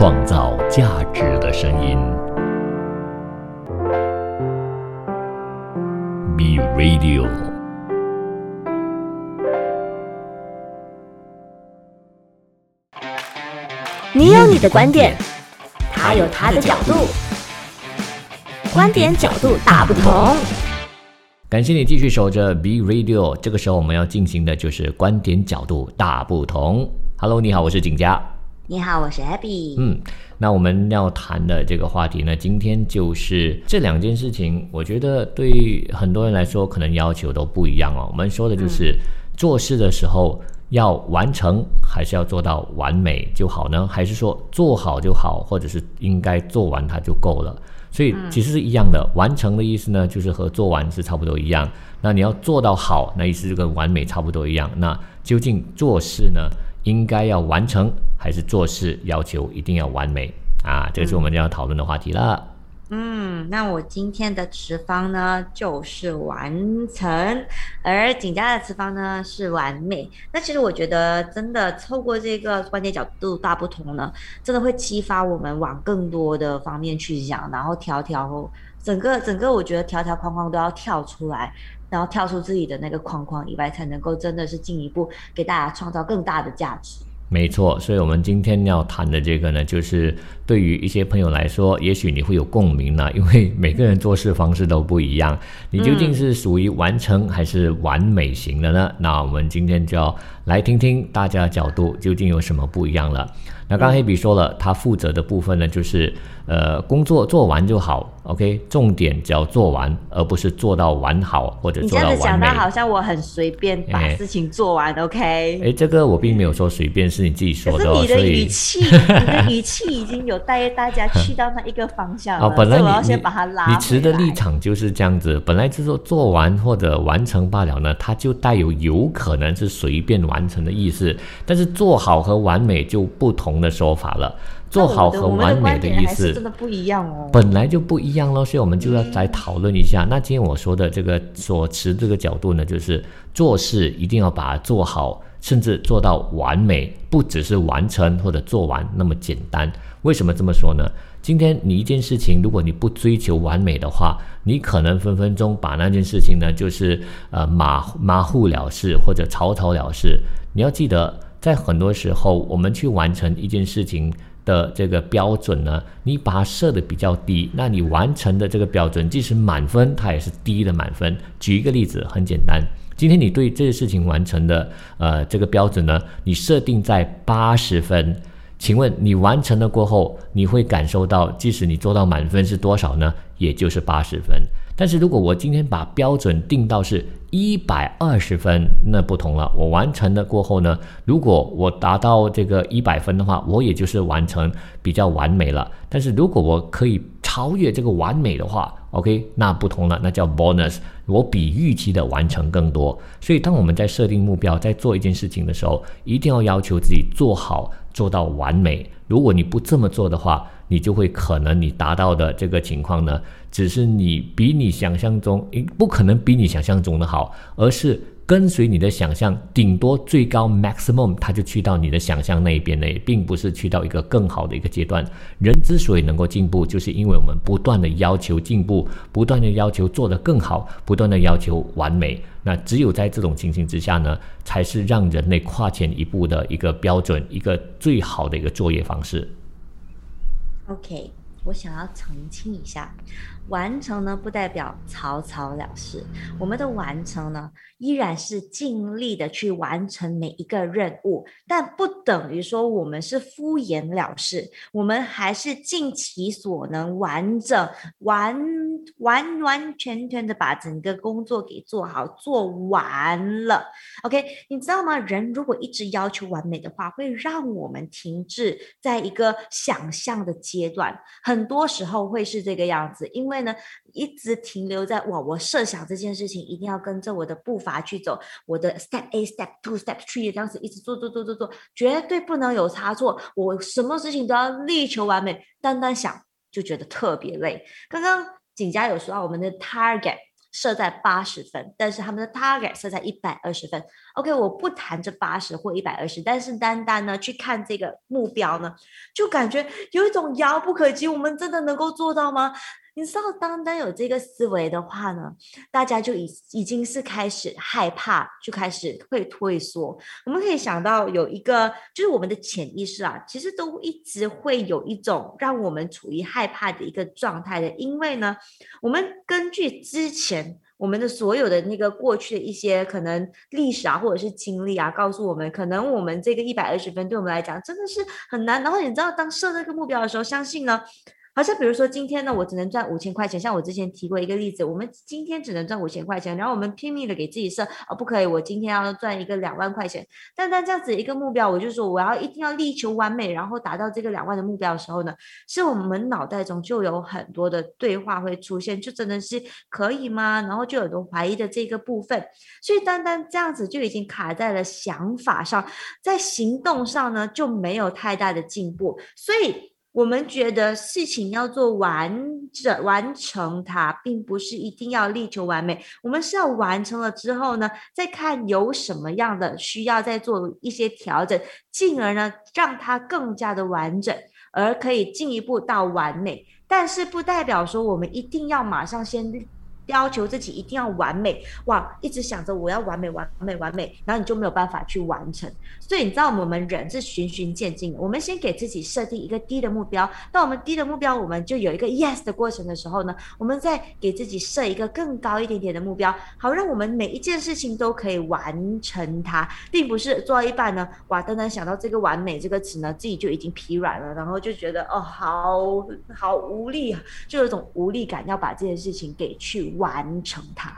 创造价值的声音。B Radio。你有你的观点，他有他的角度，观点角度大不同。感谢你继续守着 B Radio。这个时候我们要进行的就是观点角度大不同。Hello，你好，我是景佳。你好，我是 Abby。嗯，那我们要谈的这个话题呢，今天就是这两件事情。我觉得对很多人来说，可能要求都不一样哦。我们说的就是做事的时候要完成，还是要做到完美就好呢？还是说做好就好，或者是应该做完它就够了？所以其实是一样的，完成的意思呢，就是和做完是差不多一样。那你要做到好，那意思就跟完美差不多一样。那究竟做事呢？应该要完成，还是做事要求一定要完美啊？这是我们要讨论的话题了。嗯，那我今天的词方呢，就是完成，而景家的词方呢是完美。那其实我觉得，真的透过这个观点角度大不同呢，真的会激发我们往更多的方面去想，然后条条整个整个，我觉得条条框框都要跳出来。然后跳出自己的那个框框以外，才能够真的是进一步给大家创造更大的价值。没错，所以我们今天要谈的这个呢，就是对于一些朋友来说，也许你会有共鸣呢，因为每个人做事方式都不一样。你究竟是属于完成还是完美型的呢？那我们今天就要来听听大家的角度究竟有什么不一样了。那刚黑比说了，他负责的部分呢，就是呃工作做完就好，OK，重点只要做完，而不是做到完好或者做到完美。你这样子讲到好像我很随便把事情做完，OK？哎，这个我并没有说随便，是你自己说的，你的语气，你的语气已经有带大家去到那一个方向了。本来我要先把它拉。你持的立场就是这样子，本来就说做完或者完成罢了呢，它就带有有可能是随便完成的意思，但是做好和完美就不同。的说法了，做好和完美的意思真的不一样哦，本来就不一样咯，所以我们就要来讨论一下。那今天我说的这个所持这个角度呢，就是做事一定要把它做好，甚至做到完美，不只是完成或者做完那么简单。为什么这么说呢？今天你一件事情，如果你不追求完美的话，你可能分分钟把那件事情呢，就是呃马马虎了事或者草草了事。你要记得。在很多时候，我们去完成一件事情的这个标准呢，你把它设的比较低，那你完成的这个标准，即使满分，它也是低的满分。举一个例子，很简单，今天你对这个事情完成的呃这个标准呢，你设定在八十分，请问你完成了过后，你会感受到，即使你做到满分是多少呢？也就是八十分。但是如果我今天把标准定到是一百二十分，那不同了。我完成了过后呢，如果我达到这个一百分的话，我也就是完成比较完美了。但是如果我可以超越这个完美的话，OK，那不同了，那叫 bonus。我比预期的完成更多。所以当我们在设定目标，在做一件事情的时候，一定要要求自己做好，做到完美。如果你不这么做的话，你就会可能你达到的这个情况呢，只是你比你想象中，诶，不可能比你想象中的好，而是跟随你的想象，顶多最高 maximum，它就去到你的想象那一边呢，并不是去到一个更好的一个阶段。人之所以能够进步，就是因为我们不断的要求进步，不断的要求做得更好，不断的要求完美。那只有在这种情形之下呢，才是让人类跨前一步的一个标准，一个最好的一个作业方式。OK，我想要澄清一下，完成呢不代表草草了事，我们的完成呢。依然是尽力的去完成每一个任务，但不等于说我们是敷衍了事，我们还是尽其所能，完整、完完完全全的把整个工作给做好、做完了。OK，你知道吗？人如果一直要求完美的话，会让我们停滞在一个想象的阶段，很多时候会是这个样子。因为呢，一直停留在哇，我设想这件事情一定要跟着我的步伐。去走，我的 step A step two step three 这样子一直做做做做做，绝对不能有差错。我什么事情都要力求完美，单单想就觉得特别累。刚刚景佳有说到我们的 target。设在八十分，但是他们的 target 设在一百二十分。OK，我不谈这八十或一百二十，但是单单呢去看这个目标呢，就感觉有一种遥不可及。我们真的能够做到吗？你知道，单单有这个思维的话呢，大家就已已经是开始害怕，就开始会退缩。我们可以想到有一个，就是我们的潜意识啊，其实都一直会有一种让我们处于害怕的一个状态的。因为呢，我们根据之前我们的所有的那个过去的一些可能历史啊，或者是经历啊，告诉我们，可能我们这个一百二十分对我们来讲真的是很难。然后你知道，当设这个目标的时候，相信呢。好像比如说今天呢，我只能赚五千块钱。像我之前提过一个例子，我们今天只能赚五千块钱，然后我们拼命的给自己设，哦，不可以，我今天要赚一个两万块钱。但但这样子一个目标，我就说我要一定要力求完美，然后达到这个两万的目标的时候呢，是我们脑袋中就有很多的对话会出现，就真的是可以吗？然后就有多怀疑的这个部分，所以单单这样子就已经卡在了想法上，在行动上呢就没有太大的进步，所以。我们觉得事情要做完整完成它，并不是一定要力求完美。我们是要完成了之后呢，再看有什么样的需要再做一些调整，进而呢让它更加的完整，而可以进一步到完美。但是不代表说我们一定要马上先。要求自己一定要完美哇，一直想着我要完美、完美、完美，然后你就没有办法去完成。所以你知道，我们人是循序渐进的。我们先给自己设定一个低的目标，当我们低的目标，我们就有一个 yes 的过程的时候呢，我们再给自己设一个更高一点点的目标，好让我们每一件事情都可以完成它，并不是做到一半呢，哇，单单想到这个完美这个词呢，自己就已经疲软了，然后就觉得哦，好好无力，就有种无力感，要把这件事情给去。完成它。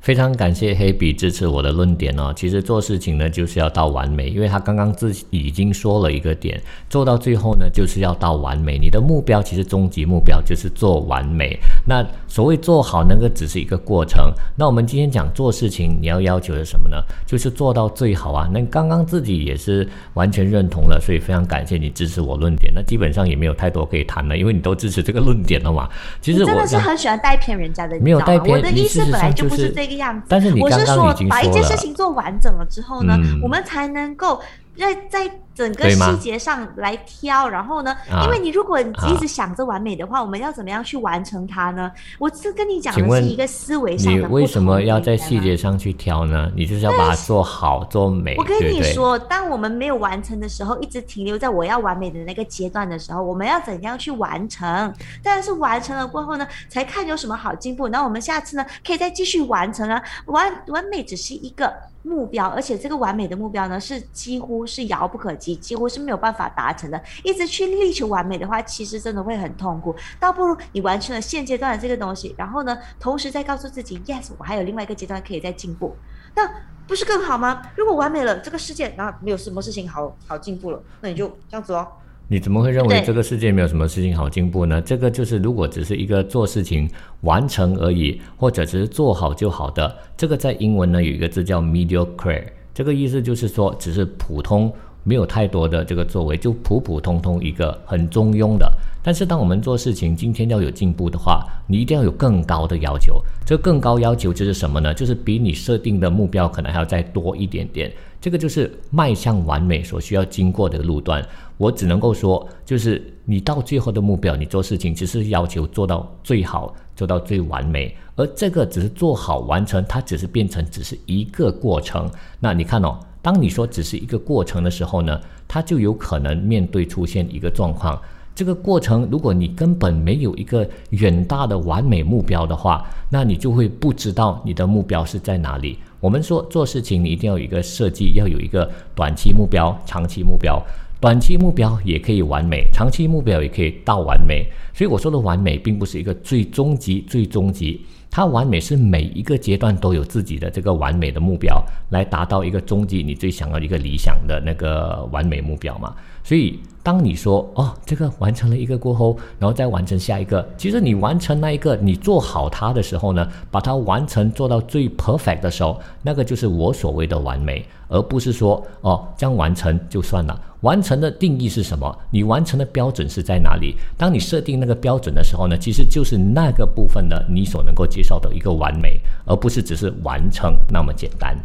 非常感谢黑笔支持我的论点哦。其实做事情呢，就是要到完美，因为他刚刚自己已经说了一个点，做到最后呢，就是要到完美。你的目标其实终极目标就是做完美。那所谓做好那个只是一个过程。那我们今天讲做事情，你要要求的什么呢？就是做到最好啊。那刚刚自己也是完全认同了，所以非常感谢你支持我论点。那基本上也没有太多可以谈了，因为你都支持这个论点了嘛。其实我真的是很喜欢带偏人家的，没有带偏，我的意思本来就不是这个。样子，但是你刚刚已经把一件事情做完整了之后呢，我们才能够在在整个细节上来挑。然后呢，因为你如果一直想着完美的话，我们要怎么样去完成它呢？我是跟你讲的是一个思维上的你为什么要在细节上去挑呢？你就是要把它做好做美。我跟你说，当我们没有完成的时候，一直停留在我要完美的那个阶段的时候，我们要怎样去完成？当然是完成了过后呢，才看有什么好进步。然后我们下次呢，可以再继续完成啊。完完美只是一个。目标，而且这个完美的目标呢，是几乎是遥不可及，几乎是没有办法达成的。一直去力求完美的话，其实真的会很痛苦。倒不如你完成了现阶段的这个东西，然后呢，同时再告诉自己，yes，我还有另外一个阶段可以再进步，那不是更好吗？如果完美了，这个世界然后没有什么事情好好进步了，那你就这样子哦。你怎么会认为这个世界没有什么事情好进步呢？这个就是如果只是一个做事情完成而已，或者只是做好就好的，这个在英文呢有一个字叫 mediocre，这个意思就是说只是普通，没有太多的这个作为，就普普通通一个很中庸的。但是当我们做事情今天要有进步的话，你一定要有更高的要求。这更高要求就是什么呢？就是比你设定的目标可能还要再多一点点。这个就是迈向完美所需要经过的路段。我只能够说，就是你到最后的目标，你做事情只是要求做到最好，做到最完美。而这个只是做好完成，它只是变成只是一个过程。那你看哦，当你说只是一个过程的时候呢，他就有可能面对出现一个状况。这个过程，如果你根本没有一个远大的完美目标的话，那你就会不知道你的目标是在哪里。我们说做事情，你一定要有一个设计，要有一个短期目标、长期目标。短期目标也可以完美，长期目标也可以到完美。所以我说的完美，并不是一个最终极、最终极。它完美是每一个阶段都有自己的这个完美的目标，来达到一个终极你最想要一个理想的那个完美目标嘛。所以，当你说哦，这个完成了一个过后，然后再完成下一个，其实你完成那一个，你做好它的时候呢，把它完成做到最 perfect 的时候，那个就是我所谓的完美，而不是说哦，这样完成就算了。完成的定义是什么？你完成的标准是在哪里？当你设定那个标准的时候呢，其实就是那个部分的你所能够。接受的一个完美，而不是只是完成那么简单。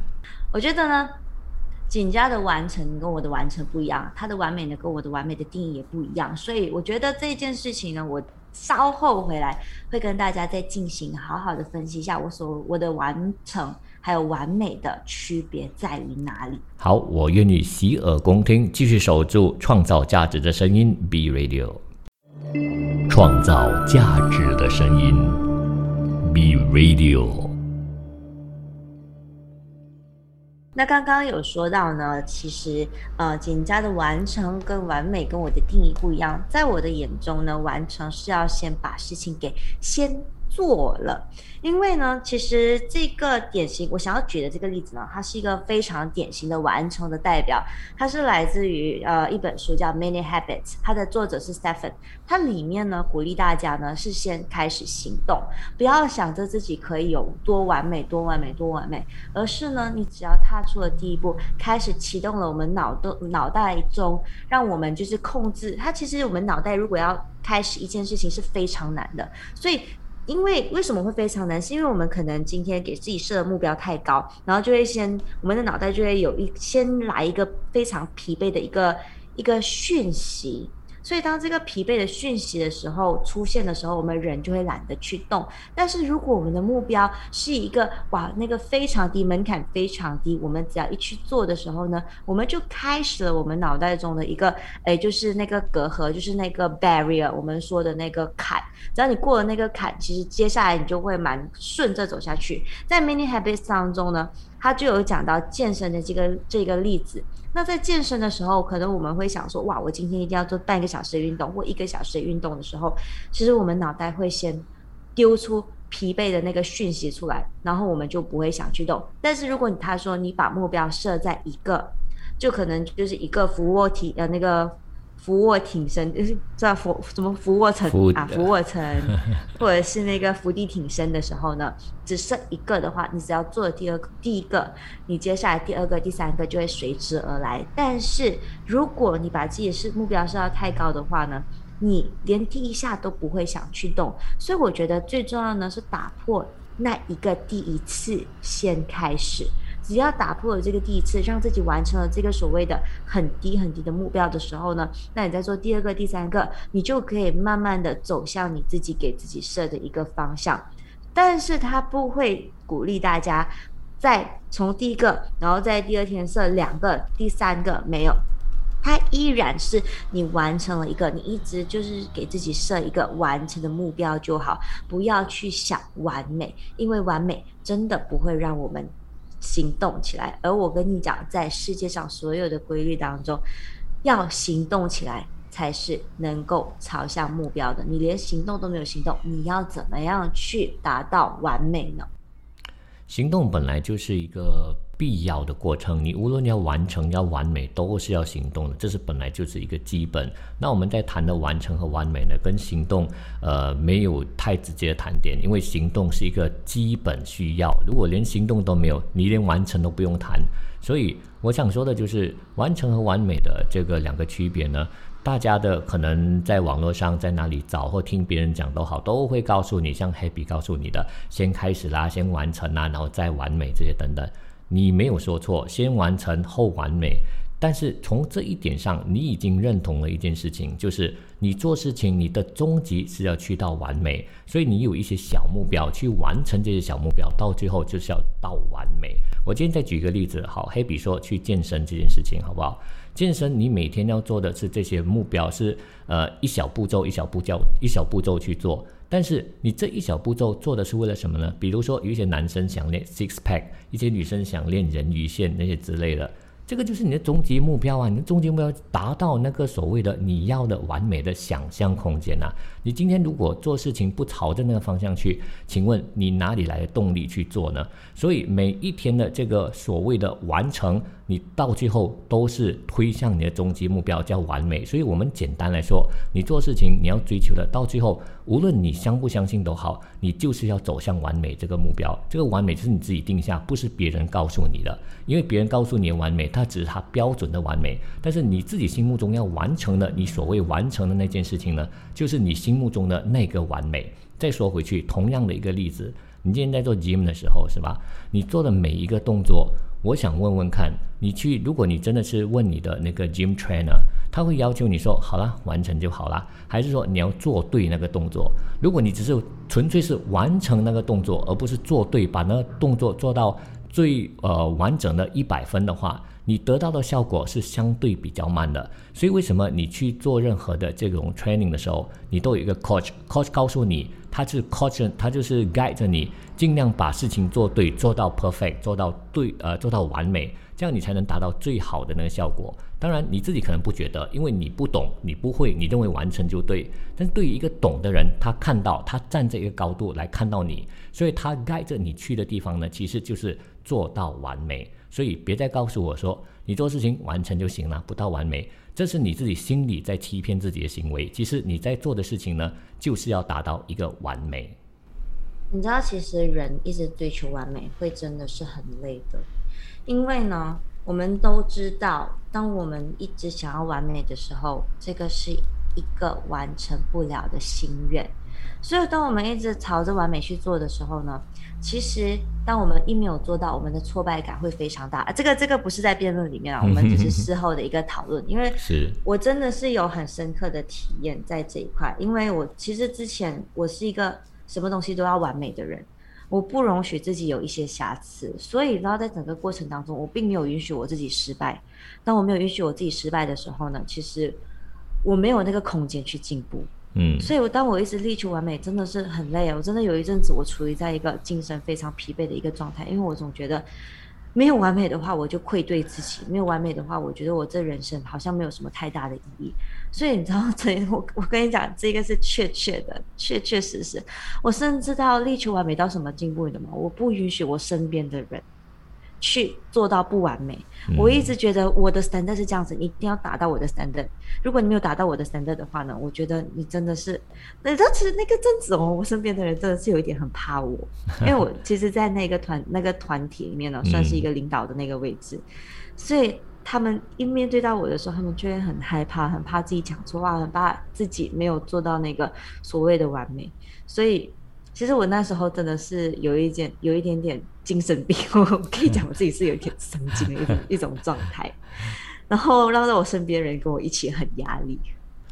我觉得呢，景家的完成跟我的完成不一样，他的完美呢跟我的完美的定义也不一样，所以我觉得这件事情呢，我稍后回来会跟大家再进行好好的分析一下我所我的完成。还有完美的区别在于哪里？好，我愿意洗耳恭听，继续守住创造价值的声音，B Radio，创造价值的声音，B Radio。那刚刚有说到呢，其实呃，简家的完成跟完美跟我的定义不一样，在我的眼中呢，完成是要先把事情给先。做了，因为呢，其实这个典型我想要举的这个例子呢，它是一个非常典型的完成的代表。它是来自于呃一本书叫《Many Habits》，它的作者是 Stephen。它里面呢鼓励大家呢是先开始行动，不要想着自己可以有多完美、多完美、多完美，而是呢你只要踏出了第一步，开始启动了我们脑的脑袋中，让我们就是控制它。其实我们脑袋如果要开始一件事情是非常难的，所以。因为为什么会非常难？是因为我们可能今天给自己设的目标太高，然后就会先我们的脑袋就会有一先来一个非常疲惫的一个一个讯息。所以，当这个疲惫的讯息的时候出现的时候，我们人就会懒得去动。但是，如果我们的目标是一个哇，那个非常低门槛非常低，我们只要一去做的时候呢，我们就开始了我们脑袋中的一个哎，就是那个隔阂，就是那个 barrier，我们说的那个坎。只要你过了那个坎，其实接下来你就会蛮顺着走下去。在 many habits 当中呢，他就有讲到健身的这个这个例子。那在健身的时候，可能我们会想说，哇，我今天一定要做半个小时的运动或一个小时的运动的时候，其实我们脑袋会先丢出疲惫的那个讯息出来，然后我们就不会想去动。但是如果他说你把目标设在一个，就可能就是一个俯卧体呃那个。俯卧挺身 就是在俯什么俯卧撑啊，俯卧撑，或者是那个伏地挺身的时候呢，只剩一个的话，你只要做第二第一个，你接下来第二个、第三个就会随之而来。但是如果你把自己是目标设到太高的话呢，你连第一下都不会想去动。所以我觉得最重要呢是打破那一个第一次先开始。只要打破了这个第一次，让自己完成了这个所谓的很低很低的目标的时候呢，那你再做第二个、第三个，你就可以慢慢的走向你自己给自己设的一个方向。但是他不会鼓励大家再从第一个，然后在第二天设两个、第三个没有，他依然是你完成了一个，你一直就是给自己设一个完成的目标就好，不要去想完美，因为完美真的不会让我们。行动起来，而我跟你讲，在世界上所有的规律当中，要行动起来才是能够朝向目标的。你连行动都没有行动，你要怎么样去达到完美呢？行动本来就是一个。必要的过程，你无论要完成、要完美，都是要行动的，这是本来就是一个基本。那我们在谈的完成和完美呢，跟行动呃没有太直接的谈点，因为行动是一个基本需要。如果连行动都没有，你连完成都不用谈。所以我想说的就是完成和完美的这个两个区别呢，大家的可能在网络上在哪里找或听别人讲都好，都会告诉你，像 Happy 告诉你的，先开始啦，先完成啦，然后再完美这些等等。你没有说错，先完成后完美。但是从这一点上，你已经认同了一件事情，就是你做事情，你的终极是要去到完美。所以你有一些小目标去完成这些小目标，到最后就是要到完美。我今天再举一个例子，好，黑比说去健身这件事情，好不好？健身你每天要做的是这些目标，是呃一小步骤一小步骤一小步骤去做。但是你这一小步骤做的是为了什么呢？比如说有一些男生想练 six pack，一些女生想练人鱼线那些之类的。这个就是你的终极目标啊！你的终极目标达到那个所谓的你要的完美的想象空间啊！你今天如果做事情不朝着那个方向去，请问你哪里来的动力去做呢？所以每一天的这个所谓的完成，你到最后都是推向你的终极目标，叫完美。所以我们简单来说，你做事情你要追求的，到最后无论你相不相信都好，你就是要走向完美这个目标。这个完美是你自己定下，不是别人告诉你的。因为别人告诉你的完美，它只是他标准的完美，但是你自己心目中要完成的，你所谓完成的那件事情呢，就是你心目中的那个完美。再说回去，同样的一个例子，你今天在做 gym 的时候，是吧？你做的每一个动作，我想问问看，你去，如果你真的是问你的那个 gym trainer，他会要求你说好了，完成就好了，还是说你要做对那个动作？如果你只是纯粹是完成那个动作，而不是做对，把那个动作做到最呃完整的一百分的话，你得到的效果是相对比较慢的。所以为什么你去做任何的这种 training 的时候，你都有一个 coach，coach 告诉你。他是 coach，他就是 guide 着你，尽量把事情做对，做到 perfect，做到对，呃，做到完美，这样你才能达到最好的那个效果。当然，你自己可能不觉得，因为你不懂，你不会，你认为完成就对。但是对于一个懂的人，他看到，他站在一个高度来看到你，所以他 guide 着你去的地方呢，其实就是做到完美。所以别再告诉我说，你做事情完成就行了，不到完美。这是你自己心里在欺骗自己的行为。其实你在做的事情呢，就是要达到一个完美。你知道，其实人一直追求完美，会真的是很累的。因为呢，我们都知道，当我们一直想要完美的时候，这个是一个完成不了的心愿。所以，当我们一直朝着完美去做的时候呢？其实，当我们一没有做到，我们的挫败感会非常大。这个这个不是在辩论里面啊，我们只是事后的一个讨论。因为我真的是有很深刻的体验在这一块，因为我其实之前我是一个什么东西都要完美的人，我不容许自己有一些瑕疵，所以然后在整个过程当中，我并没有允许我自己失败。当我没有允许我自己失败的时候呢，其实我没有那个空间去进步。嗯，所以，我当我一直力求完美，真的是很累啊！我真的有一阵子，我处于在一个精神非常疲惫的一个状态，因为我总觉得没有完美的话，我就愧对自己；没有完美的话，我觉得我这人生好像没有什么太大的意义。所以，你知道，这我 我跟你讲，这个是确确的，确确实实。我甚至到力求完美到什么进步的吗？我不允许我身边的人。去做到不完美，我一直觉得我的 standard 是这样子，你一定要达到我的 standard。如果你没有达到我的 standard 的话呢，我觉得你真的是，那当时那个阵子哦，我身边的人真的是有一点很怕我，因为我其实，在那个团那个团体里面呢，算是一个领导的那个位置，所以他们一面对到我的时候，他们就会很害怕，很怕自己讲错话，很怕自己没有做到那个所谓的完美，所以。其实我那时候真的是有一点有一点点精神病，我可以讲我自己是有一点神经的一种一种状态，然后让到我身边人跟我一起很压力。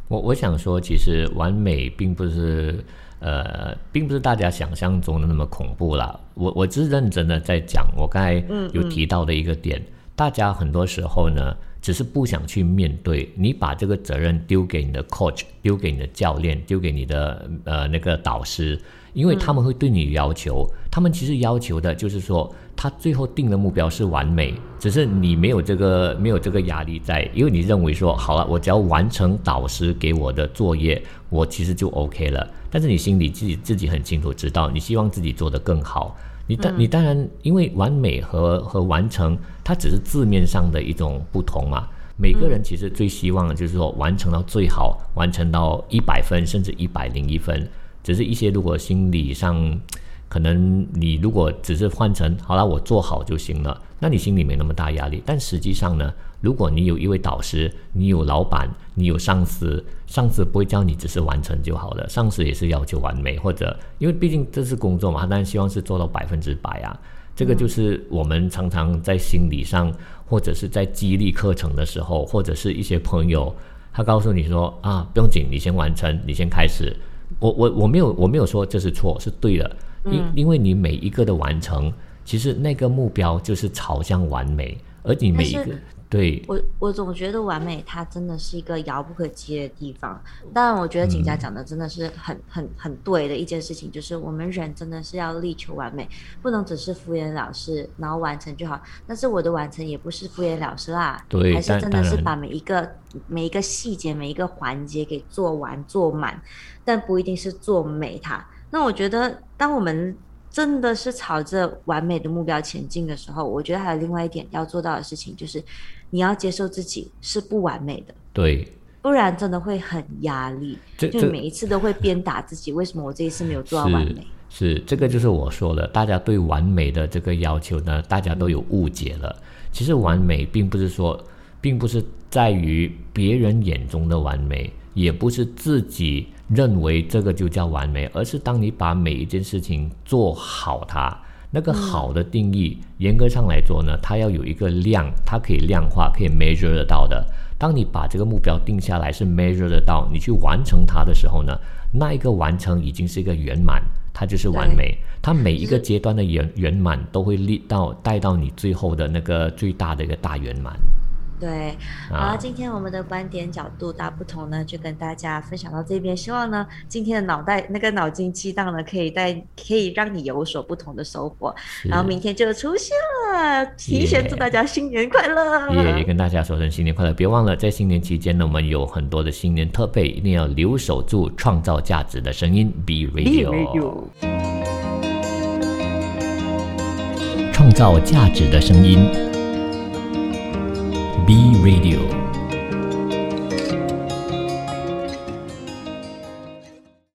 我我想说，其实完美并不是呃，并不是大家想象中的那么恐怖啦。我我只是认真的在讲，我刚才有提到的一个点，大家很多时候呢，只是不想去面对。你把这个责任丢给你的 coach，丢给你的教练，丢给你的呃那个导师。因为他们会对你要求，他们其实要求的就是说，他最后定的目标是完美，只是你没有这个没有这个压力在，因为你认为说，好了，我只要完成导师给我的作业，我其实就 OK 了。但是你心里自己自己很清楚知道，你希望自己做得更好。你当你当然，因为完美和和完成，它只是字面上的一种不同嘛。每个人其实最希望就是说，完成到最好，完成到一百分，甚至一百零一分。只是一些，如果心理上，可能你如果只是换成好了，我做好就行了，那你心里没那么大压力。但实际上呢，如果你有一位导师，你有老板，你有上司，上司不会叫你只是完成就好了，上司也是要求完美，或者因为毕竟这是工作嘛，他当然希望是做到百分之百啊。这个就是我们常常在心理上，或者是在激励课程的时候，或者是一些朋友，他告诉你说啊，不用紧，你先完成，你先开始。我我我没有我没有说这是错是对的，因因为你每一个的完成，其实那个目标就是朝向完美，而你每一个。对我，我总觉得完美它真的是一个遥不可及的地方。当然，我觉得景佳讲的真的是很很很对的一件事情，就是我们人真的是要力求完美，不能只是敷衍了事，然后完成就好。但是我的完成也不是敷衍了事啦，对，还是真的是把每一个每一个细节、每一个环节给做完做满，但不一定是做美它。那我觉得，当我们真的是朝着完美的目标前进的时候，我觉得还有另外一点要做到的事情，就是你要接受自己是不完美的，对，不然真的会很压力，就每一次都会鞭打自己，为什么我这一次没有做到完美？是这个就是我说的，大家对完美的这个要求呢，大家都有误解了。其实完美并不是说，并不是在于别人眼中的完美，也不是自己。认为这个就叫完美，而是当你把每一件事情做好它。那个好的定义，严格上来说呢，它要有一个量，它可以量化，可以 measure 得到的。当你把这个目标定下来是 measure 得到，你去完成它的时候呢，那一个完成已经是一个圆满，它就是完美。它每一个阶段的圆圆满都会立到带到你最后的那个最大的一个大圆满。对，好，今天我们的观点角度大不同呢，就跟大家分享到这边。希望呢，今天的脑袋那个脑筋激荡呢，可以带可以让你有所不同的收获。然后明天就出现了，提前祝大家新年快乐！也跟大家说声新年快乐，别忘了在新年期间呢，我们有很多的新年特备，一定要留守住创造价值的声音，Be Radio，创造价值的声音。B Radio。